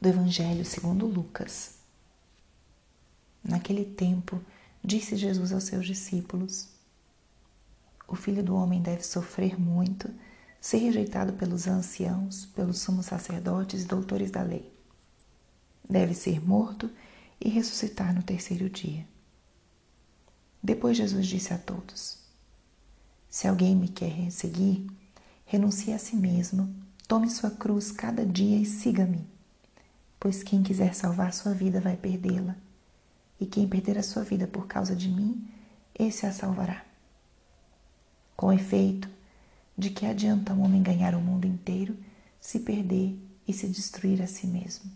do Evangelho segundo Lucas. Naquele tempo, disse Jesus aos seus discípulos: O filho do homem deve sofrer muito, ser rejeitado pelos anciãos, pelos sumos sacerdotes e doutores da lei. Deve ser morto e ressuscitar no terceiro dia. Depois Jesus disse a todos: Se alguém me quer seguir, renuncie a si mesmo, tome sua cruz cada dia e siga-me pois quem quiser salvar sua vida vai perdê-la, e quem perder a sua vida por causa de mim, esse a salvará. Com efeito, de que adianta um homem ganhar o mundo inteiro se perder e se destruir a si mesmo?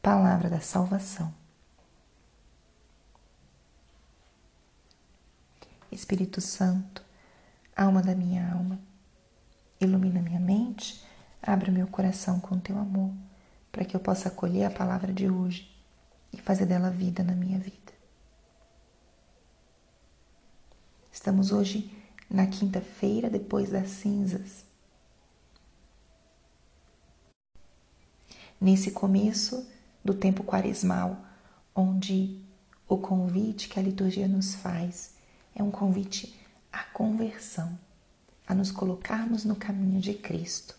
Palavra da salvação. Espírito Santo, alma da minha alma, ilumina minha mente, abre meu coração com teu amor para que eu possa acolher a palavra de hoje e fazer dela vida na minha vida. Estamos hoje na quinta-feira depois das cinzas. Nesse começo do tempo quaresmal, onde o convite que a liturgia nos faz é um convite à conversão, a nos colocarmos no caminho de Cristo.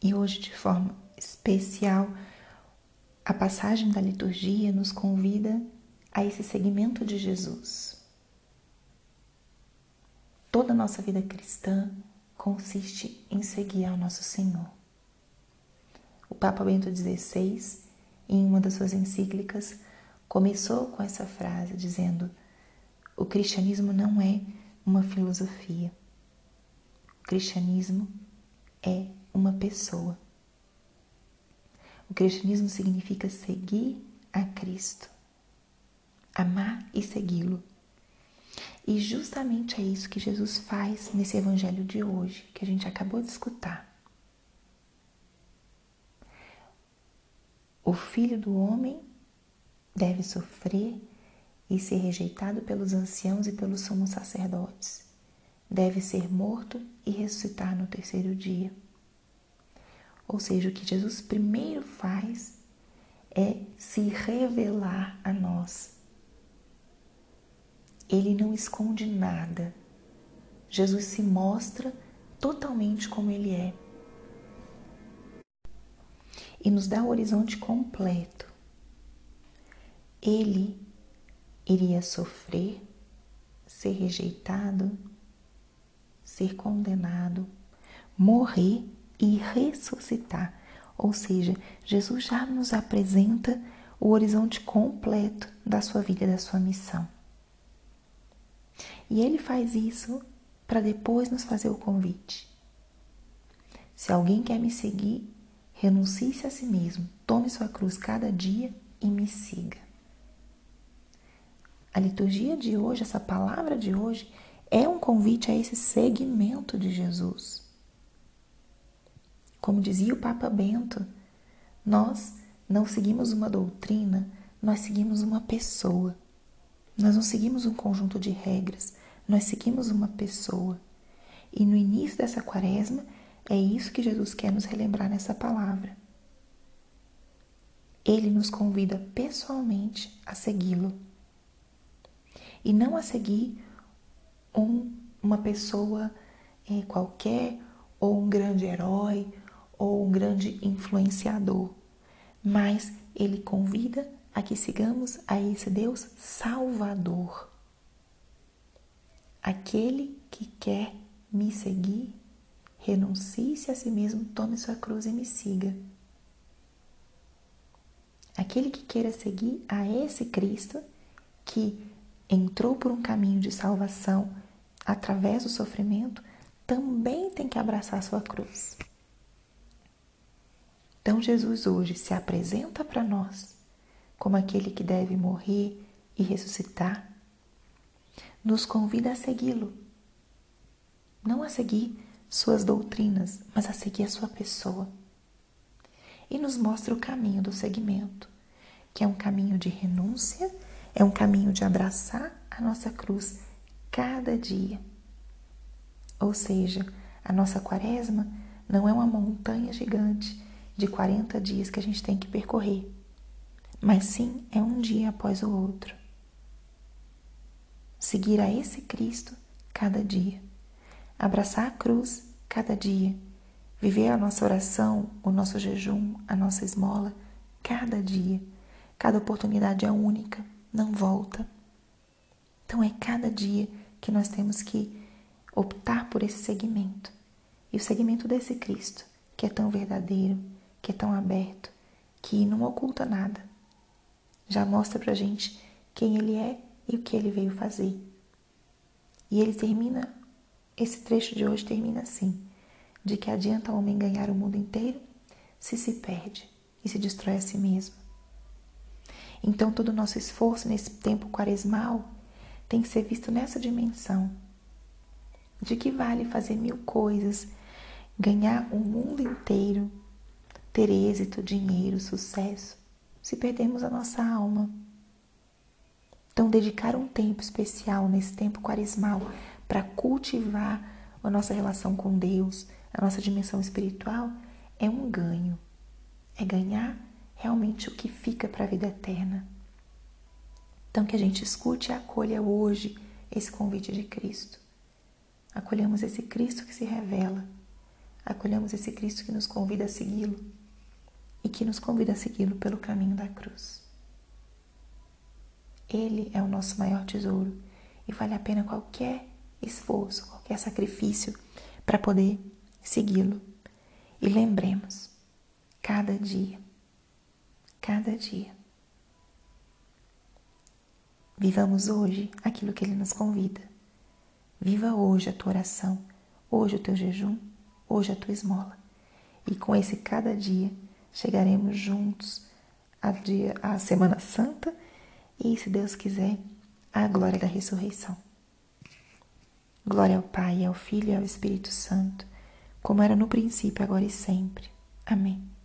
E hoje, de forma especial, a passagem da liturgia nos convida a esse segmento de Jesus. Toda a nossa vida cristã consiste em seguir ao nosso Senhor. O Papa Bento XVI, em uma das suas encíclicas, começou com essa frase dizendo: O cristianismo não é uma filosofia. O cristianismo é uma pessoa. O cristianismo significa seguir a Cristo, amar e segui-lo. E justamente é isso que Jesus faz nesse evangelho de hoje, que a gente acabou de escutar. O filho do homem deve sofrer e ser rejeitado pelos anciãos e pelos sumos sacerdotes. Deve ser morto e ressuscitar no terceiro dia. Ou seja, o que Jesus primeiro faz é se revelar a nós. Ele não esconde nada. Jesus se mostra totalmente como ele é. E nos dá o horizonte completo. Ele iria sofrer, ser rejeitado, ser condenado, morrer e ressuscitar. Ou seja, Jesus já nos apresenta o horizonte completo da sua vida da sua missão. E ele faz isso para depois nos fazer o convite. Se alguém quer me seguir, renuncie-se a si mesmo, tome sua cruz cada dia e me siga. A liturgia de hoje, essa palavra de hoje, é um convite a esse seguimento de Jesus. Como dizia o Papa Bento, nós não seguimos uma doutrina, nós seguimos uma pessoa. Nós não seguimos um conjunto de regras, nós seguimos uma pessoa. E no início dessa quaresma, é isso que Jesus quer nos relembrar nessa palavra. Ele nos convida pessoalmente a segui-lo. E não a seguir um, uma pessoa é, qualquer, ou um grande herói, ou um grande influenciador, mas ele convida a que sigamos a esse Deus Salvador. Aquele que quer me seguir, renuncie-se a si mesmo, tome sua cruz e me siga. Aquele que queira seguir a esse Cristo que entrou por um caminho de salvação através do sofrimento, também tem que abraçar sua cruz. Então, Jesus hoje se apresenta para nós como aquele que deve morrer e ressuscitar, nos convida a segui-lo, não a seguir suas doutrinas, mas a seguir a sua pessoa. E nos mostra o caminho do seguimento, que é um caminho de renúncia, é um caminho de abraçar a nossa cruz cada dia. Ou seja, A nossa quaresma não é uma montanha gigante de 40 dias que a gente tem que percorrer, mas sim é um dia após o outro. Seguir a esse Cristo cada dia, abraçar a cruz cada dia, viver a nossa oração, o nosso jejum, a nossa esmola cada dia. Cada oportunidade é única, não volta. Então é cada dia que nós temos que optar por esse segmento. E o segmento desse Cristo, que é tão verdadeiro, que é tão aberto, que não oculta nada. Já mostra pra gente quem ele é e o que ele veio fazer. E ele termina, esse trecho de hoje termina assim: de que adianta o homem ganhar o mundo inteiro se se perde e se destrói a si mesmo. Então, todo o nosso esforço nesse tempo quaresmal tem que ser visto nessa dimensão. De que vale fazer mil coisas, ganhar o mundo inteiro, ter êxito, dinheiro, sucesso, se perdemos a nossa alma? Então, dedicar um tempo especial nesse tempo quaresmal para cultivar a nossa relação com Deus, a nossa dimensão espiritual, é um ganho. É ganhar realmente o que fica para a vida eterna. Então, que a gente escute e acolha hoje esse convite de Cristo. Acolhamos esse Cristo que se revela. Acolhamos esse Cristo que nos convida a segui-lo e que nos convida a segui-lo pelo caminho da cruz. Ele é o nosso maior tesouro e vale a pena qualquer esforço, qualquer sacrifício para poder segui-lo. E lembremos, cada dia, cada dia, vivamos hoje aquilo que ele nos convida. Viva hoje a tua oração, hoje o teu jejum, hoje a tua esmola. E com esse cada dia chegaremos juntos a dia, à Semana Santa e, se Deus quiser, à glória da ressurreição. Glória ao Pai, ao Filho e ao Espírito Santo, como era no princípio, agora e sempre. Amém.